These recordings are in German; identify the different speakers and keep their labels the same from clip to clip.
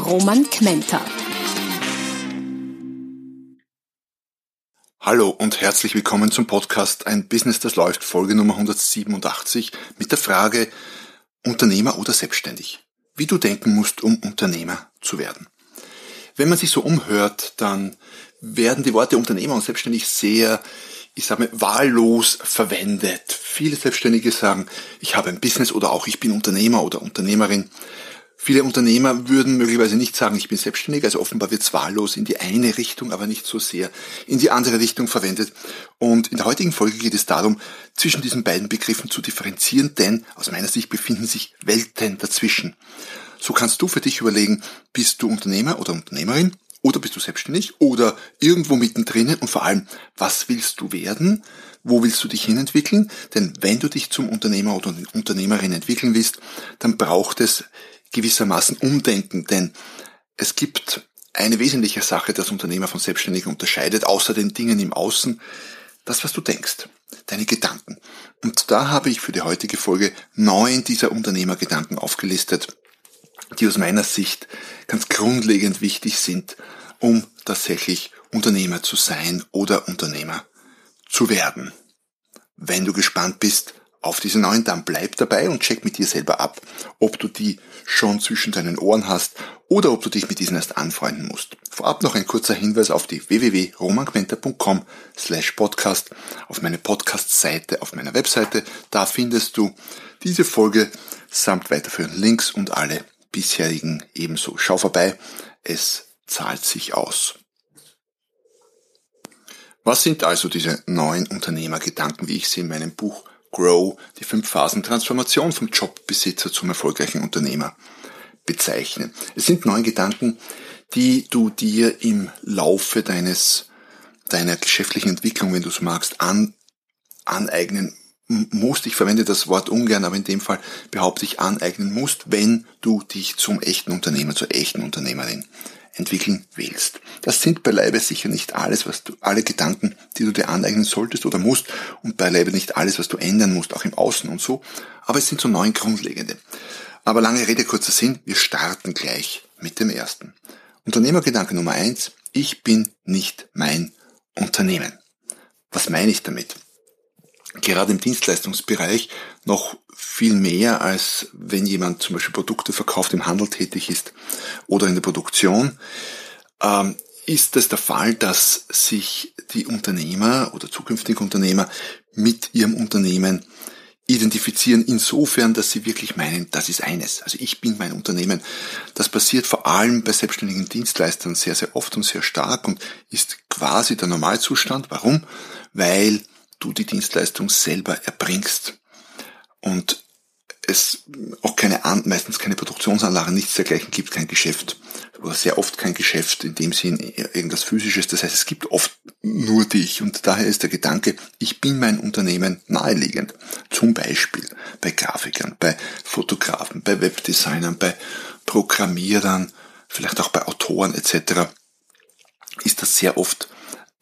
Speaker 1: Roman Kmenter.
Speaker 2: Hallo und herzlich willkommen zum Podcast Ein Business, das läuft, Folge Nummer 187 mit der Frage Unternehmer oder selbstständig? Wie du denken musst, um Unternehmer zu werden. Wenn man sich so umhört, dann werden die Worte Unternehmer und selbstständig sehr ich sage mal, wahllos verwendet. Viele Selbstständige sagen, ich habe ein Business oder auch ich bin Unternehmer oder Unternehmerin. Viele Unternehmer würden möglicherweise nicht sagen, ich bin selbstständig, also offenbar wird es wahllos in die eine Richtung, aber nicht so sehr in die andere Richtung verwendet. Und in der heutigen Folge geht es darum, zwischen diesen beiden Begriffen zu differenzieren, denn aus meiner Sicht befinden sich Welten dazwischen. So kannst du für dich überlegen, bist du Unternehmer oder Unternehmerin oder bist du selbstständig oder irgendwo mittendrin und vor allem, was willst du werden? Wo willst du dich hinentwickeln? Denn wenn du dich zum Unternehmer oder Unternehmerin entwickeln willst, dann braucht es gewissermaßen Umdenken, denn es gibt eine wesentliche Sache, das Unternehmer von Selbstständigen unterscheidet, außer den Dingen im Außen, das, was du denkst, deine Gedanken. Und da habe ich für die heutige Folge neun dieser Unternehmergedanken aufgelistet, die aus meiner Sicht ganz grundlegend wichtig sind, um tatsächlich Unternehmer zu sein oder Unternehmer zu werden. Wenn du gespannt bist auf diese neuen, dann bleib dabei und check mit dir selber ab, ob du die schon zwischen deinen Ohren hast oder ob du dich mit diesen erst anfreunden musst. Vorab noch ein kurzer Hinweis auf die www.romanquenter.com slash podcast, auf meine Podcast-Seite, auf meiner Webseite. Da findest du diese Folge samt weiterführenden Links und alle bisherigen ebenso. Schau vorbei, es zahlt sich aus. Was sind also diese neuen Unternehmergedanken, wie ich sie in meinem Buch Grow, die fünf Phasen Transformation vom Jobbesitzer zum erfolgreichen Unternehmer bezeichne? Es sind neun Gedanken, die du dir im Laufe deines, deiner geschäftlichen Entwicklung, wenn du es magst, an, aneignen musst, ich verwende das Wort ungern, aber in dem Fall behaupte ich aneignen musst, wenn du dich zum echten Unternehmer, zur echten Unternehmerin entwickeln willst. Das sind beileibe sicher nicht alles, was du, alle Gedanken, die du dir aneignen solltest oder musst und beileibe nicht alles, was du ändern musst, auch im Außen und so, aber es sind so neun grundlegende. Aber lange Rede, kurzer Sinn, wir starten gleich mit dem ersten. Unternehmergedanke Nummer eins, ich bin nicht mein Unternehmen. Was meine ich damit? Gerade im Dienstleistungsbereich noch viel mehr, als wenn jemand zum Beispiel Produkte verkauft, im Handel tätig ist oder in der Produktion, ähm, ist es der Fall, dass sich die Unternehmer oder zukünftige Unternehmer mit ihrem Unternehmen identifizieren insofern, dass sie wirklich meinen, das ist eines. Also ich bin mein Unternehmen. Das passiert vor allem bei selbstständigen Dienstleistern sehr, sehr oft und sehr stark und ist quasi der Normalzustand. Warum? Weil du die Dienstleistung selber erbringst und es auch keine, meistens keine Produktionsanlagen, nichts dergleichen gibt, kein Geschäft oder sehr oft kein Geschäft in dem Sinn irgendwas physisches. Das heißt, es gibt oft nur dich und daher ist der Gedanke, ich bin mein Unternehmen naheliegend. Zum Beispiel bei Grafikern, bei Fotografen, bei Webdesignern, bei Programmierern, vielleicht auch bei Autoren etc. ist das sehr oft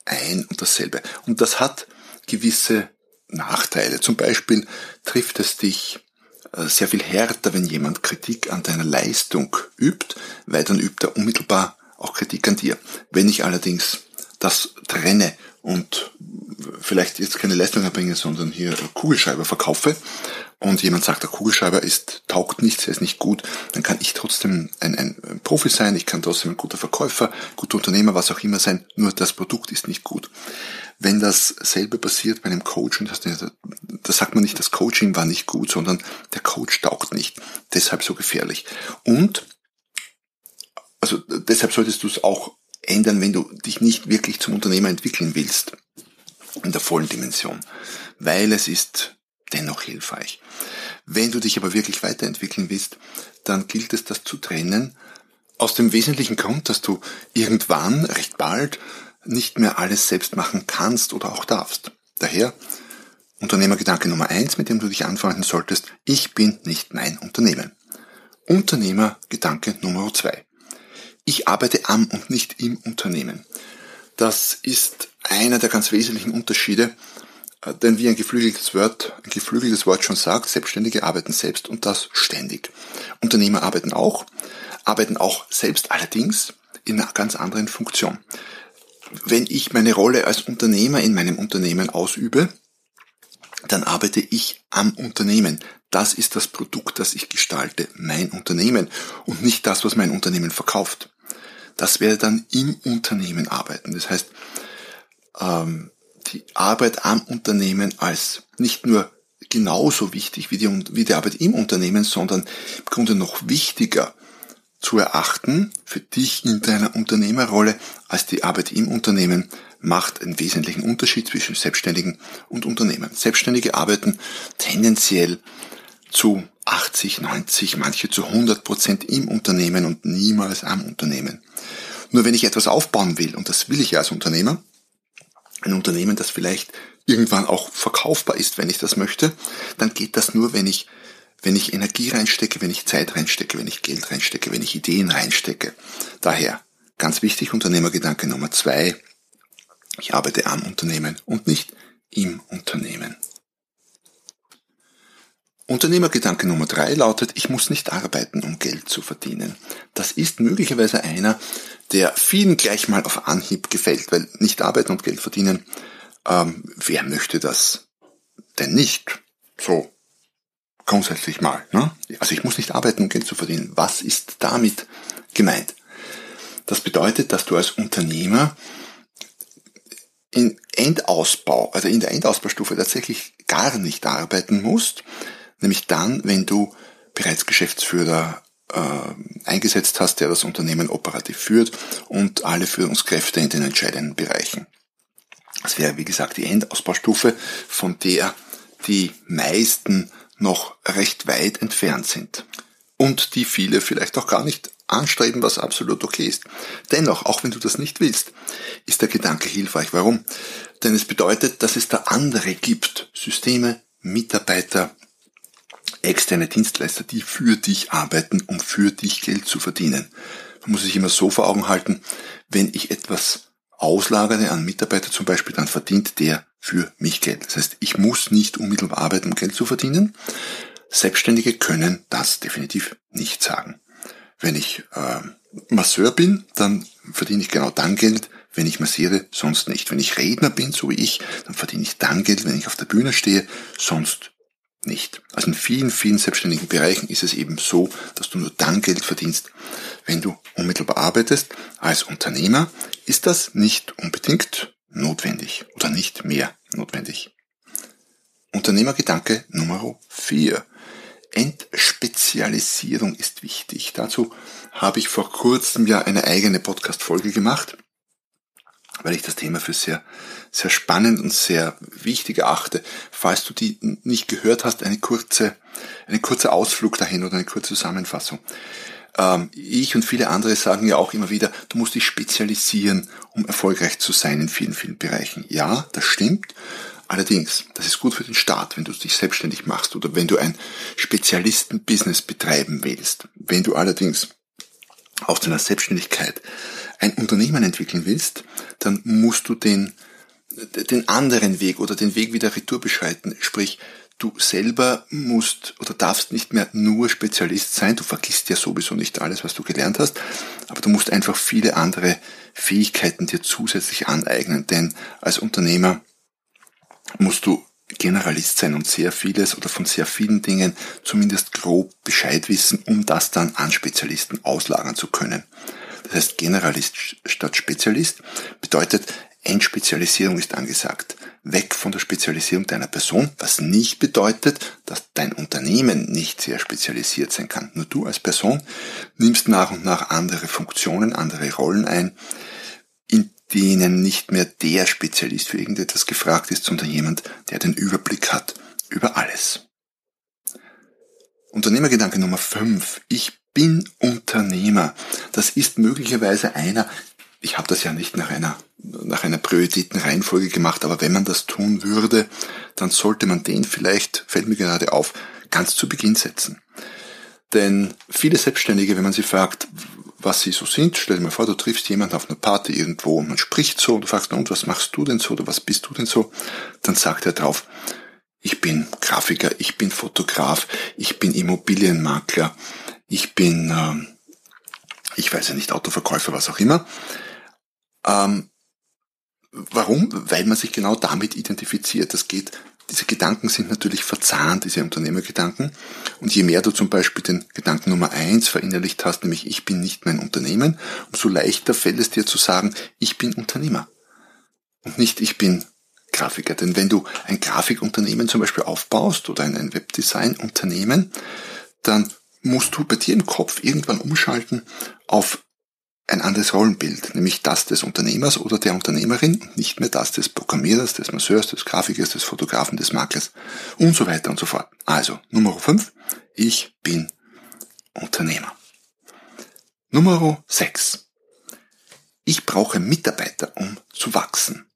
Speaker 2: ein und dasselbe. Und das hat gewisse Nachteile. Zum Beispiel trifft es dich äh, sehr viel härter, wenn jemand Kritik an deiner Leistung übt, weil dann übt er unmittelbar auch Kritik an dir. Wenn ich allerdings das trenne und vielleicht jetzt keine Leistung erbringe, sondern hier Kugelschreiber verkaufe und jemand sagt, der Kugelschreiber ist, taugt nichts, er ist nicht gut, dann kann ich trotzdem ein, ein Profi sein, ich kann trotzdem ein guter Verkäufer, guter Unternehmer, was auch immer sein, nur das Produkt ist nicht gut. Wenn dasselbe passiert bei einem Coach, und das, da sagt man nicht, das Coaching war nicht gut, sondern der Coach taugt nicht. Deshalb so gefährlich. Und, also deshalb solltest du es auch ändern, wenn du dich nicht wirklich zum Unternehmer entwickeln willst. In der vollen Dimension. Weil es ist dennoch hilfreich. Wenn du dich aber wirklich weiterentwickeln willst, dann gilt es, das zu trennen Aus dem wesentlichen Grund, dass du irgendwann, recht bald, nicht mehr alles selbst machen kannst oder auch darfst. Daher Unternehmergedanke Nummer eins, mit dem du dich anfreunden solltest, ich bin nicht mein Unternehmen. Unternehmergedanke Nummer zwei. Ich arbeite am und nicht im Unternehmen. Das ist einer der ganz wesentlichen Unterschiede, denn wie ein geflügeltes Wort, ein geflügeltes Wort schon sagt, Selbstständige arbeiten selbst und das ständig. Unternehmer arbeiten auch, arbeiten auch selbst allerdings in einer ganz anderen Funktion. Wenn ich meine Rolle als Unternehmer in meinem Unternehmen ausübe, dann arbeite ich am Unternehmen. Das ist das Produkt, das ich gestalte, mein Unternehmen und nicht das, was mein Unternehmen verkauft. Das wäre dann im Unternehmen arbeiten. Das heißt, ähm, die Arbeit am Unternehmen als nicht nur genauso wichtig wie die, wie die Arbeit im Unternehmen, sondern im Grunde noch wichtiger zu erachten für dich in deiner Unternehmerrolle als die Arbeit im Unternehmen macht einen wesentlichen Unterschied zwischen Selbstständigen und Unternehmen. Selbstständige arbeiten tendenziell zu 80, 90, manche zu 100 Prozent im Unternehmen und niemals am Unternehmen. Nur wenn ich etwas aufbauen will, und das will ich ja als Unternehmer, ein Unternehmen, das vielleicht irgendwann auch verkaufbar ist, wenn ich das möchte, dann geht das nur, wenn ich, wenn ich Energie reinstecke, wenn ich Zeit reinstecke, wenn ich Geld reinstecke, wenn ich Ideen reinstecke. Daher, ganz wichtig, Unternehmergedanke Nummer zwei, ich arbeite am Unternehmen und nicht im Unternehmen. Unternehmergedanke Nummer drei lautet, ich muss nicht arbeiten, um Geld zu verdienen. Das ist möglicherweise einer, der vielen gleich mal auf Anhieb gefällt, weil nicht arbeiten und Geld verdienen, ähm, wer möchte das denn nicht? So grundsätzlich mal. Ne? Also ich muss nicht arbeiten, um Geld zu verdienen. Was ist damit gemeint? Das bedeutet, dass du als Unternehmer in Endausbau, also in der Endausbaustufe tatsächlich gar nicht arbeiten musst, nämlich dann, wenn du bereits Geschäftsführer äh, eingesetzt hast, der das Unternehmen operativ führt und alle Führungskräfte in den entscheidenden Bereichen. Das wäre, wie gesagt, die Endausbaustufe, von der die meisten noch recht weit entfernt sind. Und die viele vielleicht auch gar nicht anstreben, was absolut okay ist. Dennoch, auch wenn du das nicht willst, ist der Gedanke hilfreich. Warum? Denn es bedeutet, dass es da andere gibt. Systeme, Mitarbeiter, externe Dienstleister, die für dich arbeiten, um für dich Geld zu verdienen. Man muss sich immer so vor Augen halten, wenn ich etwas auslagere an Mitarbeiter zum Beispiel, dann verdient der für mich Geld. Das heißt, ich muss nicht unmittelbar arbeiten, um Geld zu verdienen. Selbstständige können das definitiv nicht sagen. Wenn ich äh, Masseur bin, dann verdiene ich genau dann Geld, wenn ich massiere, sonst nicht. Wenn ich Redner bin, so wie ich, dann verdiene ich dann Geld, wenn ich auf der Bühne stehe, sonst nicht. Also in vielen, vielen selbstständigen Bereichen ist es eben so, dass du nur dann Geld verdienst, wenn du unmittelbar arbeitest. Als Unternehmer ist das nicht unbedingt notwendig oder nicht mehr notwendig. Unternehmergedanke Nummer 4. Entspezialisierung ist wichtig. Dazu habe ich vor kurzem ja eine eigene Podcast-Folge gemacht, weil ich das Thema für sehr, sehr spannend und sehr wichtig erachte. Falls du die nicht gehört hast, eine kurze, eine kurze Ausflug dahin oder eine kurze Zusammenfassung. Ähm, ich und viele andere sagen ja auch immer wieder, du musst dich spezialisieren, um erfolgreich zu sein in vielen, vielen Bereichen. Ja, das stimmt. Allerdings, das ist gut für den Start, wenn du dich selbstständig machst oder wenn du ein Spezialisten-Business betreiben willst. Wenn du allerdings aus deiner Selbstständigkeit ein Unternehmen entwickeln willst, dann musst du den, den anderen Weg oder den Weg wieder retour beschreiten. Sprich, du selber musst oder darfst nicht mehr nur Spezialist sein. Du vergisst ja sowieso nicht alles, was du gelernt hast. Aber du musst einfach viele andere Fähigkeiten dir zusätzlich aneignen. Denn als Unternehmer musst du Generalist sein und sehr vieles oder von sehr vielen Dingen zumindest grob Bescheid wissen, um das dann an Spezialisten auslagern zu können. Das heißt, Generalist statt Spezialist bedeutet, Entspezialisierung ist angesagt. Weg von der Spezialisierung deiner Person, was nicht bedeutet, dass dein Unternehmen nicht sehr spezialisiert sein kann. Nur du als Person nimmst nach und nach andere Funktionen, andere Rollen ein, in denen nicht mehr der Spezialist für irgendetwas gefragt ist, sondern jemand, der den Überblick hat über alles. Unternehmergedanke Nummer 5. Ich bin Unternehmer. Das ist möglicherweise einer, ich habe das ja nicht nach einer, nach einer Prioritätenreihenfolge gemacht, aber wenn man das tun würde, dann sollte man den vielleicht, fällt mir gerade auf, ganz zu Beginn setzen. Denn viele Selbstständige, wenn man sie fragt, was sie so sind, stell dir mal vor, du triffst jemanden auf einer Party irgendwo und man spricht so und du fragst, und was machst du denn so oder was bist du denn so? Dann sagt er drauf, ich bin Grafiker, ich bin Fotograf, ich bin Immobilienmakler, ich bin, äh, ich weiß ja nicht, Autoverkäufer, was auch immer. Ähm, warum? Weil man sich genau damit identifiziert. Das geht diese Gedanken sind natürlich verzahnt, diese Unternehmergedanken. Und je mehr du zum Beispiel den Gedanken Nummer eins verinnerlicht hast, nämlich ich bin nicht mein Unternehmen, umso leichter fällt es dir zu sagen, ich bin Unternehmer. Und nicht ich bin Grafiker. Denn wenn du ein Grafikunternehmen zum Beispiel aufbaust oder ein Webdesign-Unternehmen, dann musst du bei dir im Kopf irgendwann umschalten auf ein anderes Rollenbild, nämlich das des Unternehmers oder der Unternehmerin und nicht mehr das des Programmierers, des Masseurs, des Grafikers, des Fotografen, des Maklers und so weiter und so fort. Also, Nummer 5, ich bin Unternehmer. Nummer 6, ich brauche Mitarbeiter, um zu wachsen.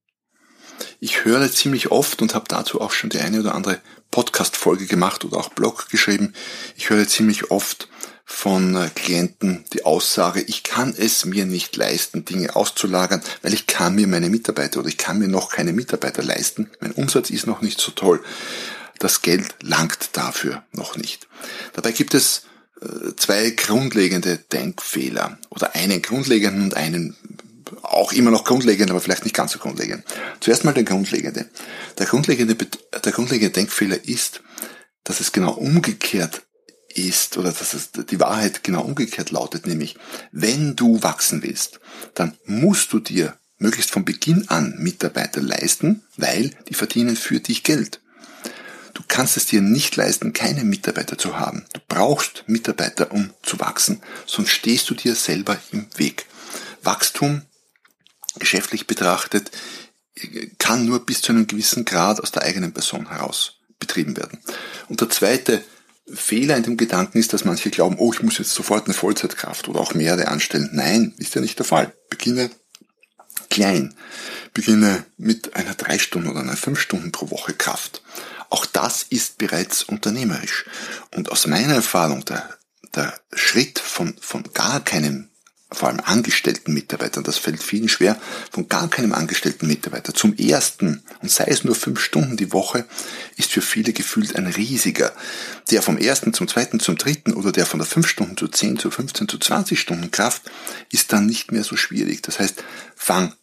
Speaker 2: Ich höre ziemlich oft und habe dazu auch schon die eine oder andere Podcast-Folge gemacht oder auch Blog geschrieben. Ich höre ziemlich oft, von äh, Klienten die Aussage, ich kann es mir nicht leisten, Dinge auszulagern, weil ich kann mir meine Mitarbeiter oder ich kann mir noch keine Mitarbeiter leisten. Mein Umsatz ist noch nicht so toll. Das Geld langt dafür noch nicht. Dabei gibt es äh, zwei grundlegende Denkfehler oder einen grundlegenden und einen auch immer noch grundlegend, aber vielleicht nicht ganz so grundlegend. Zuerst mal der grundlegende. Der grundlegende, der grundlegende Denkfehler ist, dass es genau umgekehrt ist oder dass es die Wahrheit genau umgekehrt lautet, nämlich wenn du wachsen willst, dann musst du dir möglichst von Beginn an Mitarbeiter leisten, weil die verdienen für dich Geld. Du kannst es dir nicht leisten, keine Mitarbeiter zu haben. Du brauchst Mitarbeiter, um zu wachsen, sonst stehst du dir selber im Weg. Wachstum, geschäftlich betrachtet, kann nur bis zu einem gewissen Grad aus der eigenen Person heraus betrieben werden. Und der zweite Fehler in dem Gedanken ist, dass manche glauben, oh, ich muss jetzt sofort eine Vollzeitkraft oder auch mehrere anstellen. Nein, ist ja nicht der Fall. Beginne klein. Beginne mit einer drei Stunden oder einer fünf Stunden pro Woche Kraft. Auch das ist bereits unternehmerisch. Und aus meiner Erfahrung, der, der Schritt von, von gar keinem vor allem angestellten Mitarbeitern, das fällt vielen schwer, von gar keinem angestellten Mitarbeiter zum ersten, und sei es nur fünf Stunden die Woche, ist für viele gefühlt ein riesiger. Der vom ersten zum zweiten zum dritten oder der von der fünf Stunden zu zehn zu 15 zu 20 Stunden Kraft ist dann nicht mehr so schwierig. Das heißt, fang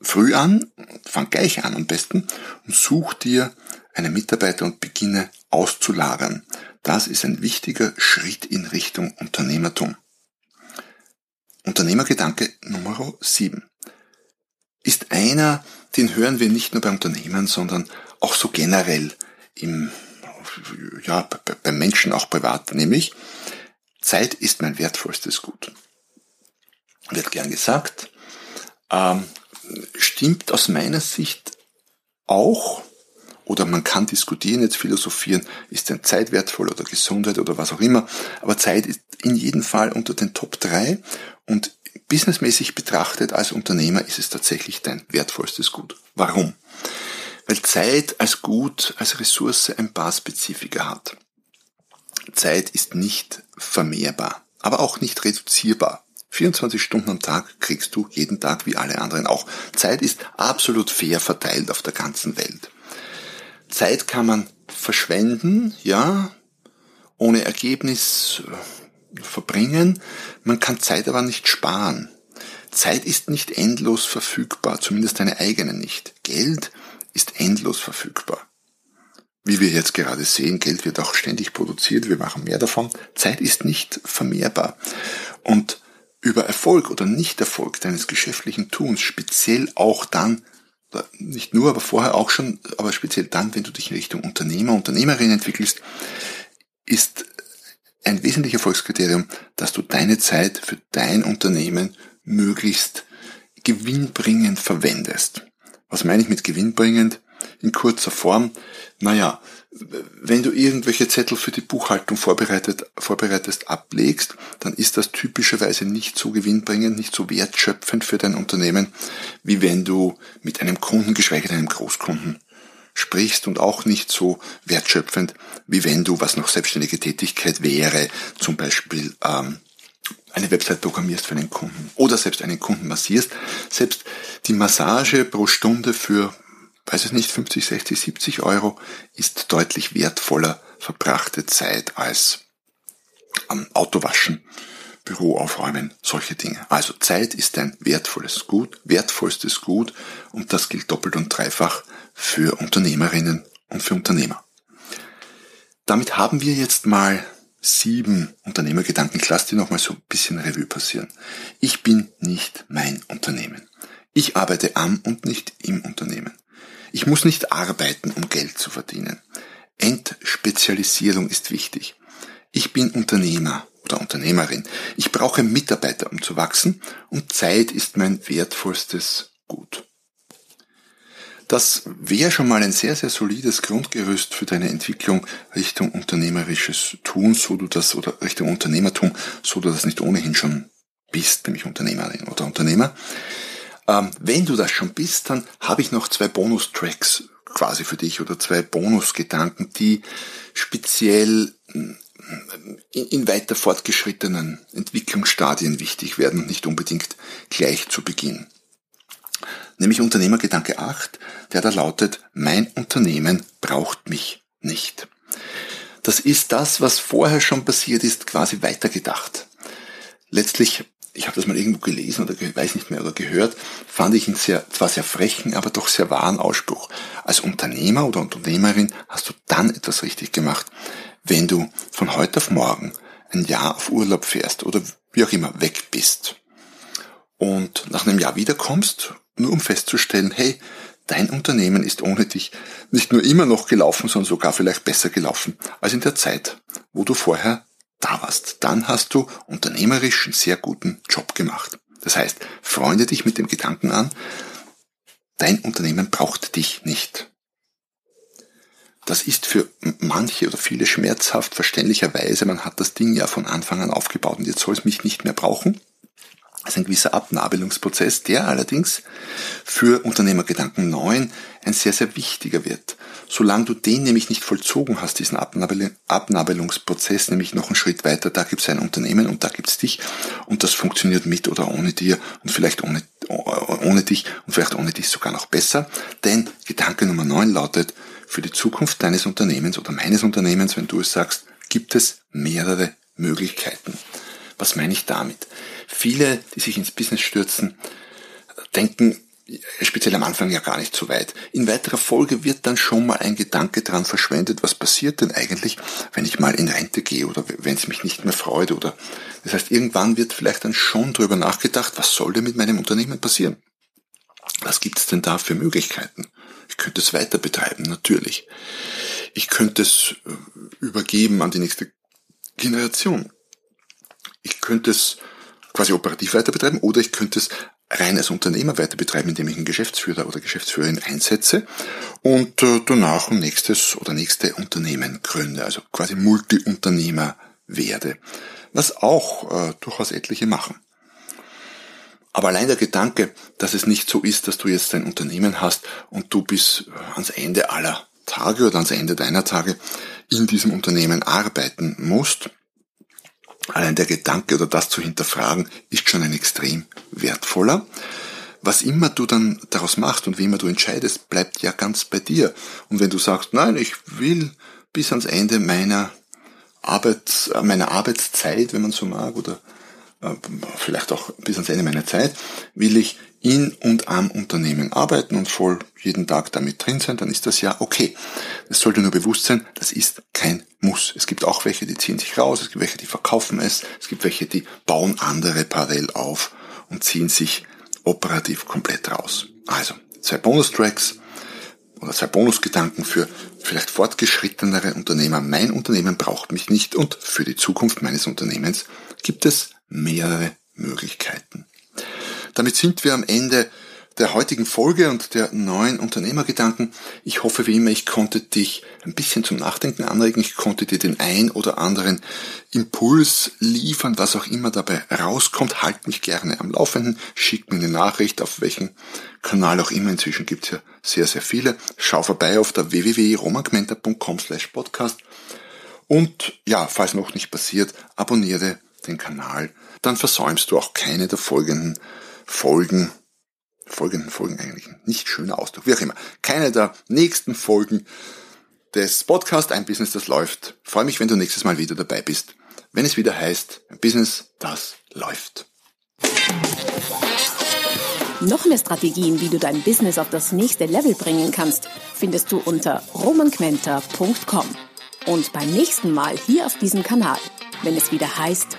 Speaker 2: früh an, fang gleich an am besten und such dir einen Mitarbeiter und beginne auszulagern. Das ist ein wichtiger Schritt in Richtung Unternehmertum. Unternehmergedanke Nummer 7 ist einer, den hören wir nicht nur bei Unternehmen, sondern auch so generell im, ja, beim Menschen auch privat, nämlich Zeit ist mein wertvollstes Gut. Wird gern gesagt, ähm, stimmt aus meiner Sicht auch, oder man kann diskutieren, jetzt philosophieren, ist denn Zeit wertvoll oder Gesundheit oder was auch immer, aber Zeit ist in jedem Fall unter den Top 3 und businessmäßig betrachtet als Unternehmer ist es tatsächlich dein wertvollstes Gut. Warum? Weil Zeit als Gut, als Ressource ein paar Spezifika hat. Zeit ist nicht vermehrbar, aber auch nicht reduzierbar. 24 Stunden am Tag kriegst du jeden Tag wie alle anderen auch. Zeit ist absolut fair verteilt auf der ganzen Welt. Zeit kann man verschwenden, ja, ohne Ergebnis verbringen. Man kann Zeit aber nicht sparen. Zeit ist nicht endlos verfügbar, zumindest deine eigene nicht. Geld ist endlos verfügbar. Wie wir jetzt gerade sehen, Geld wird auch ständig produziert, wir machen mehr davon. Zeit ist nicht vermehrbar. Und über Erfolg oder Nichterfolg deines geschäftlichen Tuns, speziell auch dann, nicht nur, aber vorher auch schon, aber speziell dann, wenn du dich in Richtung Unternehmer, Unternehmerin entwickelst, ist ein wesentliches Erfolgskriterium, dass du deine Zeit für dein Unternehmen möglichst gewinnbringend verwendest. Was meine ich mit gewinnbringend? in kurzer Form. Naja, wenn du irgendwelche Zettel für die Buchhaltung vorbereitet, vorbereitest, ablegst, dann ist das typischerweise nicht so gewinnbringend, nicht so wertschöpfend für dein Unternehmen, wie wenn du mit einem Kunden, geschweige denn einem Großkunden, sprichst und auch nicht so wertschöpfend, wie wenn du, was noch selbstständige Tätigkeit wäre, zum Beispiel ähm, eine Website programmierst für einen Kunden oder selbst einen Kunden massierst. Selbst die Massage pro Stunde für weiß es nicht, 50, 60, 70 Euro ist deutlich wertvoller verbrachte Zeit als am Autowaschen, Büro aufräumen, solche Dinge. Also Zeit ist ein wertvolles Gut, wertvollstes Gut und das gilt doppelt und dreifach für Unternehmerinnen und für Unternehmer. Damit haben wir jetzt mal sieben Unternehmergedanken. Ich lasse die nochmal so ein bisschen Revue passieren. Ich bin nicht mein Unternehmen. Ich arbeite am und nicht im Unternehmen. Ich muss nicht arbeiten, um Geld zu verdienen. Entspezialisierung ist wichtig. Ich bin Unternehmer oder Unternehmerin. Ich brauche Mitarbeiter, um zu wachsen und Zeit ist mein wertvollstes Gut. Das wäre schon mal ein sehr, sehr solides Grundgerüst für deine Entwicklung Richtung unternehmerisches Tun, so du das, oder Richtung Unternehmertum, so du das nicht ohnehin schon bist, nämlich Unternehmerin oder Unternehmer. Ähm, wenn du das schon bist, dann habe ich noch zwei Bonustracks quasi für dich oder zwei Bonusgedanken, die speziell in, in weiter fortgeschrittenen Entwicklungsstadien wichtig werden und nicht unbedingt gleich zu Beginn. Nämlich Unternehmergedanke 8, der da lautet, mein Unternehmen braucht mich nicht. Das ist das, was vorher schon passiert ist, quasi weitergedacht. Letztlich ich habe das mal irgendwo gelesen oder weiß nicht mehr oder gehört, fand ich einen sehr, zwar sehr frechen, aber doch sehr wahren Ausspruch. Als Unternehmer oder Unternehmerin hast du dann etwas richtig gemacht, wenn du von heute auf morgen ein Jahr auf Urlaub fährst oder wie auch immer weg bist und nach einem Jahr wiederkommst, nur um festzustellen, hey, dein Unternehmen ist ohne dich nicht nur immer noch gelaufen, sondern sogar vielleicht besser gelaufen als in der Zeit, wo du vorher da warst, dann hast du unternehmerisch einen sehr guten Job gemacht. Das heißt, freunde dich mit dem Gedanken an, dein Unternehmen braucht dich nicht. Das ist für manche oder viele schmerzhaft verständlicherweise, man hat das Ding ja von Anfang an aufgebaut und jetzt soll es mich nicht mehr brauchen. Ist ein gewisser Abnabelungsprozess, der allerdings für Unternehmergedanken 9 ein sehr, sehr wichtiger wird. Solange du den nämlich nicht vollzogen hast, diesen Abnabel Abnabelungsprozess, nämlich noch einen Schritt weiter, da gibt es ein Unternehmen und da gibt es dich und das funktioniert mit oder ohne dir und vielleicht ohne, ohne dich und vielleicht ohne dich sogar noch besser. Denn Gedanke Nummer 9 lautet, für die Zukunft deines Unternehmens oder meines Unternehmens, wenn du es sagst, gibt es mehrere Möglichkeiten. Was meine ich damit? Viele, die sich ins Business stürzen, denken speziell am Anfang ja gar nicht so weit. In weiterer Folge wird dann schon mal ein Gedanke dran verschwendet, was passiert denn eigentlich, wenn ich mal in Rente gehe oder wenn es mich nicht mehr freut oder das heißt, irgendwann wird vielleicht dann schon drüber nachgedacht, was soll denn mit meinem Unternehmen passieren? Was gibt es denn da für Möglichkeiten? Ich könnte es weiter betreiben, natürlich. Ich könnte es äh, übergeben an die nächste Generation. Ich könnte es quasi operativ weiter betreiben oder ich könnte es rein als Unternehmer weiter betreiben, indem ich einen Geschäftsführer oder Geschäftsführerin einsetze und äh, danach ein nächstes oder nächste Unternehmen gründe, also quasi Multiunternehmer werde, was auch äh, durchaus etliche machen. Aber allein der Gedanke, dass es nicht so ist, dass du jetzt dein Unternehmen hast und du bis äh, ans Ende aller Tage oder ans Ende deiner Tage in diesem Unternehmen arbeiten musst, Allein der Gedanke oder das zu hinterfragen ist schon ein extrem wertvoller. Was immer du dann daraus machst und wie immer du entscheidest, bleibt ja ganz bei dir. Und wenn du sagst, nein, ich will bis ans Ende meiner Arbeits, äh, meiner Arbeitszeit, wenn man so mag, oder vielleicht auch bis ans Ende meiner Zeit, will ich in und am Unternehmen arbeiten und voll jeden Tag damit drin sein, dann ist das ja okay. Es sollte nur bewusst sein, das ist kein Muss. Es gibt auch welche, die ziehen sich raus, es gibt welche, die verkaufen es, es gibt welche, die bauen andere parallel auf und ziehen sich operativ komplett raus. Also, zwei Bonustracks oder zwei Bonusgedanken für vielleicht fortgeschrittenere Unternehmer. Mein Unternehmen braucht mich nicht und für die Zukunft meines Unternehmens gibt es mehrere Möglichkeiten. Damit sind wir am Ende der heutigen Folge und der neuen Unternehmergedanken. Ich hoffe wie immer, ich konnte dich ein bisschen zum Nachdenken anregen. Ich konnte dir den ein oder anderen Impuls liefern, was auch immer dabei rauskommt. Halt mich gerne am Laufenden. Schick mir eine Nachricht, auf welchen Kanal auch immer. Inzwischen gibt es ja sehr, sehr viele. Schau vorbei auf der www.romangmenta.com slash podcast. Und ja, falls noch nicht passiert, abonniere den Kanal. Dann versäumst du auch keine der folgenden Folgen folgenden Folgen eigentlich nicht schöner Ausdruck, wie auch immer. Keine der nächsten Folgen des Podcasts Ein Business, das läuft. freue mich, wenn du nächstes Mal wieder dabei bist, wenn es wieder heißt, ein Business, das läuft.
Speaker 1: Noch mehr Strategien, wie du dein Business auf das nächste Level bringen kannst, findest du unter romanquenter.com. Und beim nächsten Mal hier auf diesem Kanal, wenn es wieder heißt,